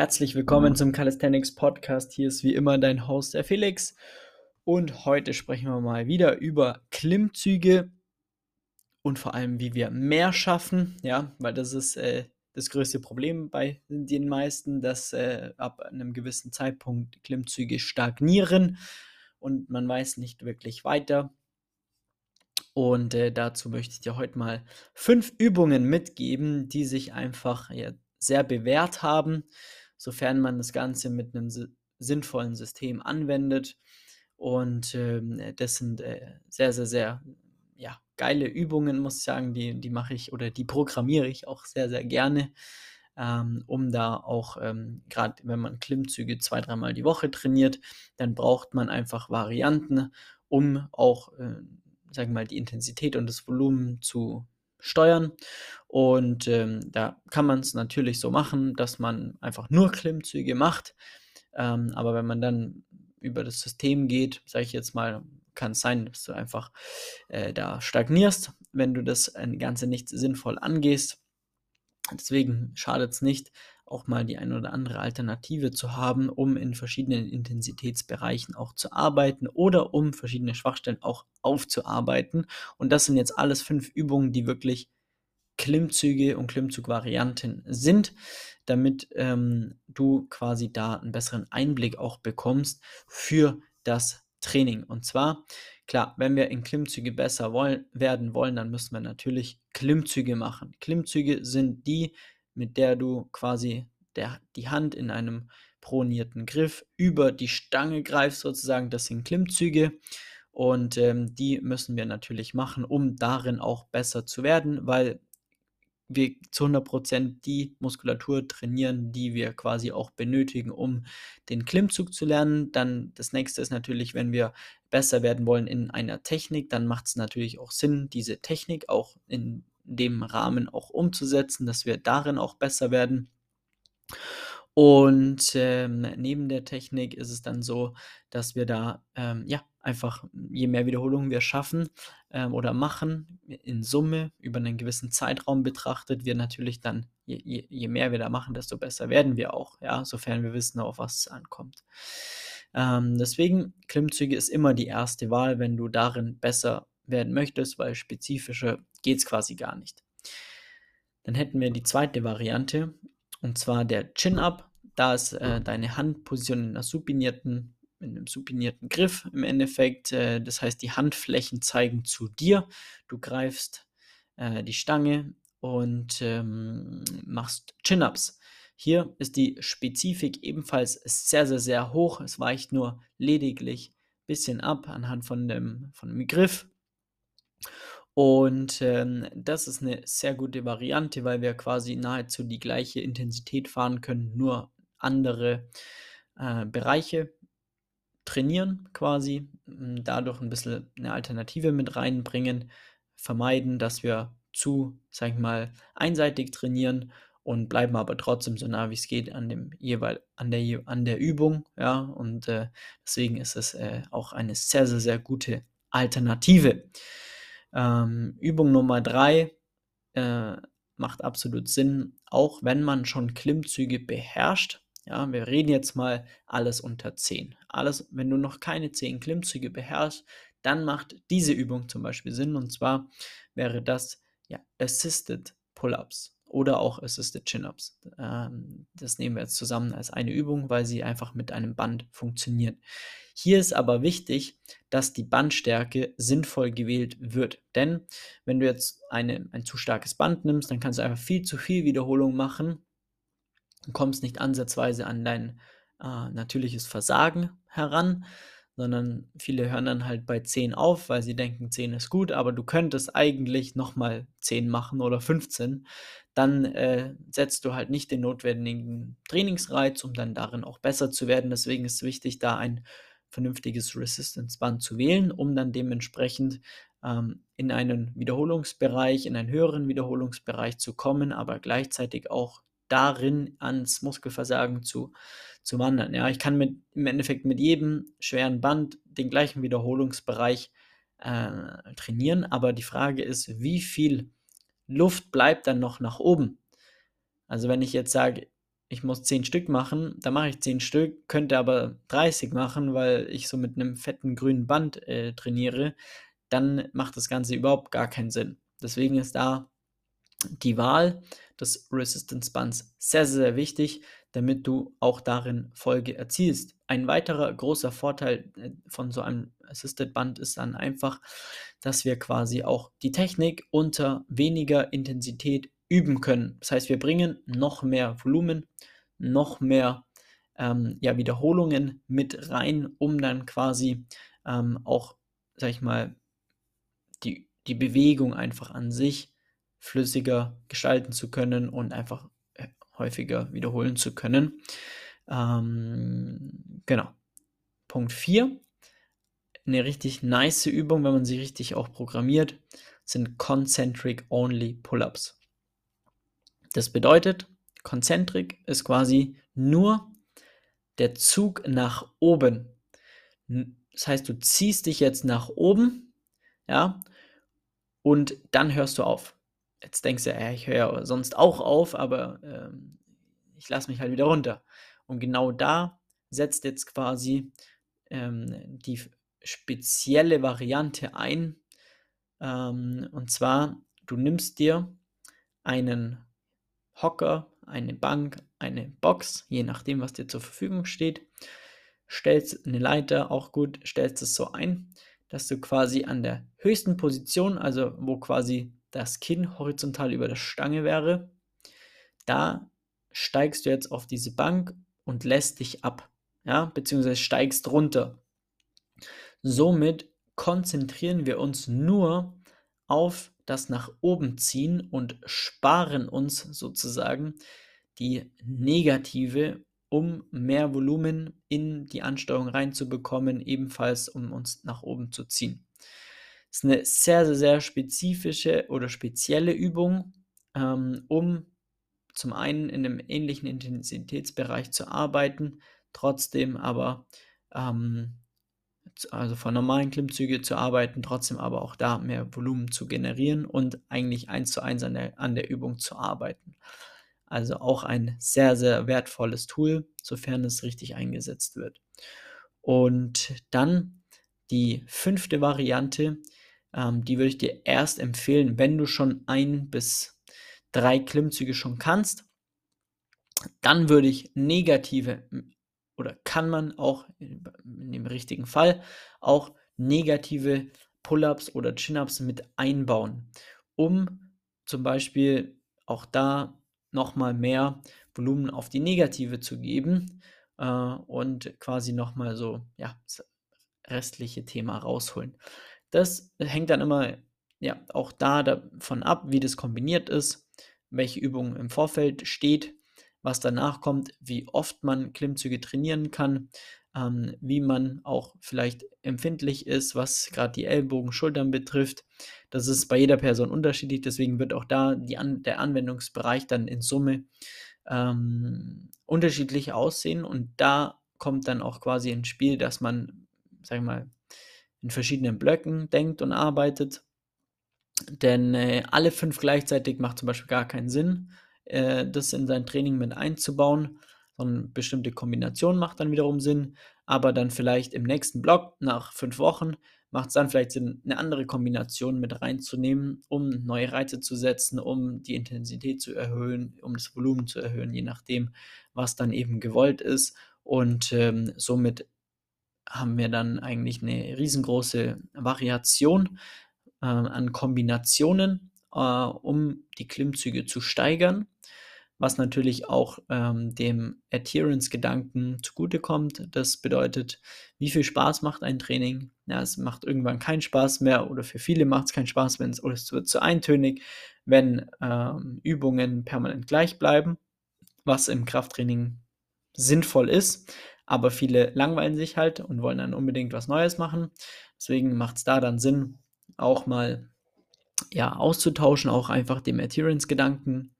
Herzlich willkommen zum Calisthenics Podcast. Hier ist wie immer dein Host, der Felix. Und heute sprechen wir mal wieder über Klimmzüge und vor allem, wie wir mehr schaffen. Ja, weil das ist äh, das größte Problem bei den meisten, dass äh, ab einem gewissen Zeitpunkt Klimmzüge stagnieren und man weiß nicht wirklich weiter. Und äh, dazu möchte ich dir heute mal fünf Übungen mitgeben, die sich einfach ja, sehr bewährt haben sofern man das Ganze mit einem sinnvollen System anwendet. Und ähm, das sind äh, sehr, sehr, sehr ja, geile Übungen, muss ich sagen. Die, die mache ich oder die programmiere ich auch sehr, sehr gerne, ähm, um da auch, ähm, gerade wenn man Klimmzüge zwei, dreimal die Woche trainiert, dann braucht man einfach Varianten, um auch, äh, sagen wir mal, die Intensität und das Volumen zu steuern. Und ähm, da kann man es natürlich so machen, dass man einfach nur Klimmzüge macht. Ähm, aber wenn man dann über das System geht, sage ich jetzt mal, kann es sein, dass du einfach äh, da stagnierst, wenn du das Ganze nicht sinnvoll angehst. Deswegen schadet es nicht, auch mal die ein oder andere Alternative zu haben, um in verschiedenen Intensitätsbereichen auch zu arbeiten oder um verschiedene Schwachstellen auch aufzuarbeiten. Und das sind jetzt alles fünf Übungen, die wirklich Klimmzüge und Klimmzugvarianten sind, damit ähm, du quasi da einen besseren Einblick auch bekommst für das Training. Und zwar, klar, wenn wir in Klimmzüge besser wollen, werden wollen, dann müssen wir natürlich Klimmzüge machen. Klimmzüge sind die, mit der du quasi der, die Hand in einem pronierten Griff über die Stange greifst, sozusagen. Das sind Klimmzüge. Und ähm, die müssen wir natürlich machen, um darin auch besser zu werden, weil wir zu 100% die Muskulatur trainieren, die wir quasi auch benötigen, um den Klimmzug zu lernen. Dann das nächste ist natürlich, wenn wir besser werden wollen in einer Technik, dann macht es natürlich auch Sinn, diese Technik auch in dem Rahmen auch umzusetzen, dass wir darin auch besser werden. Und ähm, neben der Technik ist es dann so, dass wir da ähm, ja einfach je mehr Wiederholungen wir schaffen ähm, oder machen in Summe über einen gewissen Zeitraum betrachtet, wir natürlich dann je, je, je, mehr wir da machen, desto besser werden wir auch, ja, sofern wir wissen, auf was es ankommt. Ähm, deswegen Klimmzüge ist immer die erste Wahl, wenn du darin besser werden möchtest, weil spezifischer geht es quasi gar nicht. Dann hätten wir die zweite Variante, und zwar der Chin-Up. Da ist äh, deine Handposition in einer supinierten, in einem supinierten Griff im Endeffekt. Äh, das heißt, die Handflächen zeigen zu dir. Du greifst äh, die Stange und ähm, machst Chin-Ups. Hier ist die Spezifik ebenfalls sehr, sehr, sehr hoch. Es weicht nur lediglich ein bisschen ab anhand von dem, von dem Griff. Und ähm, das ist eine sehr gute Variante, weil wir quasi nahezu die gleiche Intensität fahren können, nur andere äh, Bereiche trainieren quasi, dadurch ein bisschen eine Alternative mit reinbringen, vermeiden, dass wir zu, sag ich mal, einseitig trainieren und bleiben aber trotzdem so nah wie es geht an dem jeweil an der an der Übung, ja, und äh, deswegen ist es äh, auch eine sehr, sehr, sehr gute Alternative. Ähm, Übung Nummer drei äh, macht absolut Sinn, auch wenn man schon Klimmzüge beherrscht. Ja, wir reden jetzt mal alles unter 10. Alles, wenn du noch keine 10 Klimmzüge beherrschst, dann macht diese Übung zum Beispiel Sinn. Und zwar wäre das ja, Assisted Pull-Ups oder auch Assisted Chin-Ups. Ähm, das nehmen wir jetzt zusammen als eine Übung, weil sie einfach mit einem Band funktioniert. Hier ist aber wichtig, dass die Bandstärke sinnvoll gewählt wird. Denn wenn du jetzt eine, ein zu starkes Band nimmst, dann kannst du einfach viel zu viel Wiederholung machen und kommst nicht ansatzweise an dein äh, natürliches Versagen heran sondern viele hören dann halt bei 10 auf, weil sie denken, 10 ist gut, aber du könntest eigentlich nochmal 10 machen oder 15. Dann äh, setzt du halt nicht den notwendigen Trainingsreiz, um dann darin auch besser zu werden. Deswegen ist es wichtig, da ein vernünftiges Resistance-Band zu wählen, um dann dementsprechend ähm, in einen Wiederholungsbereich, in einen höheren Wiederholungsbereich zu kommen, aber gleichzeitig auch darin ans Muskelversagen zu, zu wandern. Ja, ich kann mit, im Endeffekt mit jedem schweren Band den gleichen Wiederholungsbereich äh, trainieren, aber die Frage ist, wie viel Luft bleibt dann noch nach oben? Also wenn ich jetzt sage, ich muss 10 Stück machen, dann mache ich 10 Stück, könnte aber 30 machen, weil ich so mit einem fetten grünen Band äh, trainiere, dann macht das Ganze überhaupt gar keinen Sinn. Deswegen ist da die Wahl des Resistance Bands sehr, sehr wichtig, damit du auch darin Folge erzielst. Ein weiterer großer Vorteil äh, von so einem Assisted Band ist dann einfach, dass wir quasi auch die Technik unter weniger Intensität üben können. Das heißt, wir bringen noch mehr Volumen, noch mehr ähm, ja, Wiederholungen mit rein, um dann quasi ähm, auch, sag ich mal, die, die Bewegung einfach an sich flüssiger gestalten zu können und einfach äh, häufiger wiederholen zu können. Ähm, genau. Punkt 4. Eine richtig nice Übung, wenn man sie richtig auch programmiert, sind Concentric Only Pull-ups. Das bedeutet, Concentric ist quasi nur der Zug nach oben. Das heißt, du ziehst dich jetzt nach oben, ja, und dann hörst du auf. Jetzt denkst du, ja, ich höre ja sonst auch auf, aber ähm, ich lasse mich halt wieder runter. Und genau da setzt jetzt quasi ähm, die spezielle Variante ein. Ähm, und zwar, du nimmst dir einen Hocker, eine Bank, eine Box, je nachdem, was dir zur Verfügung steht. Stellst eine Leiter, auch gut, stellst es so ein, dass du quasi an der höchsten Position, also wo quasi das Kinn horizontal über der Stange wäre, da steigst du jetzt auf diese Bank und lässt dich ab, ja, beziehungsweise steigst runter. Somit konzentrieren wir uns nur auf das nach oben ziehen und sparen uns sozusagen die negative, um mehr Volumen in die Ansteuerung reinzubekommen, ebenfalls um uns nach oben zu ziehen. Ist eine sehr, sehr, sehr spezifische oder spezielle Übung, ähm, um zum einen in einem ähnlichen Intensitätsbereich zu arbeiten, trotzdem aber ähm, also von normalen Klimmzüge zu arbeiten, trotzdem aber auch da mehr Volumen zu generieren und eigentlich eins zu eins an der, an der Übung zu arbeiten. Also auch ein sehr, sehr wertvolles Tool, sofern es richtig eingesetzt wird. Und dann die fünfte Variante, ähm, die würde ich dir erst empfehlen, wenn du schon ein bis drei Klimmzüge schon kannst. Dann würde ich negative oder kann man auch in, dem richtigen Fall auch negative Pull-ups oder Chin-ups mit einbauen, um zum Beispiel auch da nochmal mehr Volumen auf die negative zu geben äh, und quasi nochmal so ja, das restliche Thema rausholen. Das hängt dann immer ja auch da davon ab, wie das kombiniert ist, welche Übung im Vorfeld steht was danach kommt, wie oft man Klimmzüge trainieren kann, ähm, wie man auch vielleicht empfindlich ist, was gerade die Ellbogen, Schultern betrifft. Das ist bei jeder Person unterschiedlich, deswegen wird auch da An der Anwendungsbereich dann in Summe ähm, unterschiedlich aussehen und da kommt dann auch quasi ins Spiel, dass man, sag ich mal, in verschiedenen Blöcken denkt und arbeitet. Denn äh, alle fünf gleichzeitig macht zum Beispiel gar keinen Sinn äh, das in sein Training mit einzubauen. sondern bestimmte Kombination macht dann wiederum Sinn, aber dann vielleicht im nächsten Block nach fünf Wochen macht es dann vielleicht Sinn, eine andere Kombination mit reinzunehmen, um neue Reize zu setzen, um die Intensität zu erhöhen, um das Volumen zu erhöhen, je nachdem, was dann eben gewollt ist. Und ähm, somit haben wir dann eigentlich eine riesengroße Variation äh, an Kombinationen, äh, um die Klimmzüge zu steigern was natürlich auch ähm, dem Adherence-Gedanken zugutekommt. Das bedeutet, wie viel Spaß macht ein Training? Ja, es macht irgendwann keinen Spaß mehr oder für viele macht es keinen Spaß, wenn es, oder es wird zu eintönig, wenn ähm, Übungen permanent gleich bleiben, was im Krafttraining sinnvoll ist. Aber viele langweilen sich halt und wollen dann unbedingt was Neues machen. Deswegen macht es da dann Sinn, auch mal ja, auszutauschen, auch einfach dem Adherence-Gedanken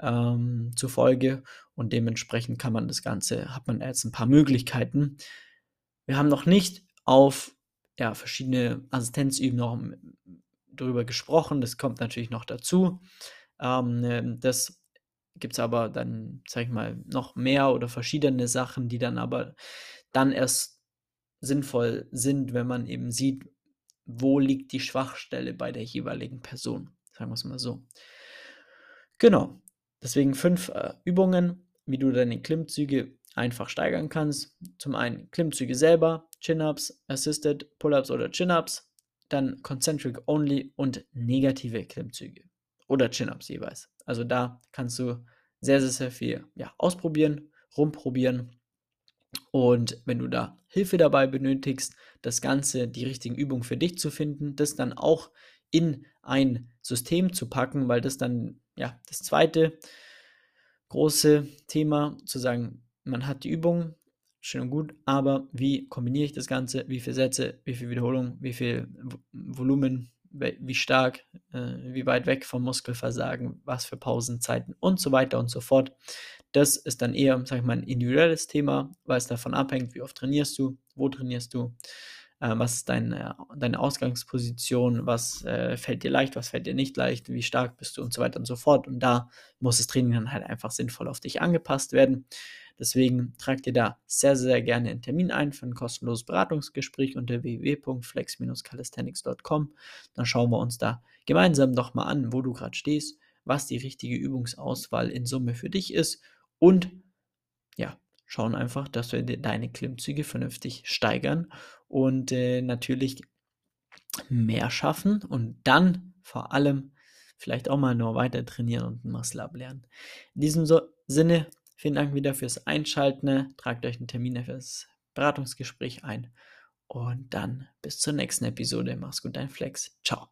ähm, zufolge. Und dementsprechend kann man das Ganze, hat man jetzt ein paar Möglichkeiten. Wir haben noch nicht auf ja, verschiedene Assistenzüben noch darüber gesprochen. Das kommt natürlich noch dazu. Ähm, das gibt es aber dann, sag ich mal, noch mehr oder verschiedene Sachen, die dann aber dann erst sinnvoll sind, wenn man eben sieht, wo liegt die Schwachstelle bei der jeweiligen Person. Sagen wir es mal so. Genau. Deswegen fünf äh, Übungen, wie du deine Klimmzüge einfach steigern kannst. Zum einen Klimmzüge selber, Chin-Ups, Assisted Pull-Ups oder Chin-Ups, dann Concentric Only und negative Klimmzüge oder Chin-Ups jeweils. Also da kannst du sehr, sehr, sehr viel ja, ausprobieren, rumprobieren. Und wenn du da Hilfe dabei benötigst, das Ganze, die richtigen Übungen für dich zu finden, das dann auch in ein System zu packen, weil das dann, ja, das zweite große Thema, zu sagen, man hat die Übung, schön und gut, aber wie kombiniere ich das Ganze, wie viele Sätze, wie viel Wiederholung, wie viel Volumen, wie stark, äh, wie weit weg vom Muskelversagen, was für Pausenzeiten und so weiter und so fort. Das ist dann eher, sag ich mal, ein individuelles Thema, weil es davon abhängt, wie oft trainierst du, wo trainierst du, was ist deine, deine Ausgangsposition, was äh, fällt dir leicht, was fällt dir nicht leicht, wie stark bist du und so weiter und so fort. Und da muss das Training dann halt einfach sinnvoll auf dich angepasst werden. Deswegen trag dir da sehr, sehr gerne einen Termin ein für ein kostenloses Beratungsgespräch unter www.flex-calisthenics.com. Dann schauen wir uns da gemeinsam doch mal an, wo du gerade stehst, was die richtige Übungsauswahl in Summe für dich ist und ja, schauen einfach, dass wir deine Klimmzüge vernünftig steigern und äh, natürlich mehr schaffen und dann vor allem vielleicht auch mal nur weiter trainieren und ein Muscle ablernen. In diesem so Sinne Vielen Dank wieder fürs Einschalten. Tragt euch einen Termin für das Beratungsgespräch ein. Und dann bis zur nächsten Episode. Mach's gut, dein Flex. Ciao.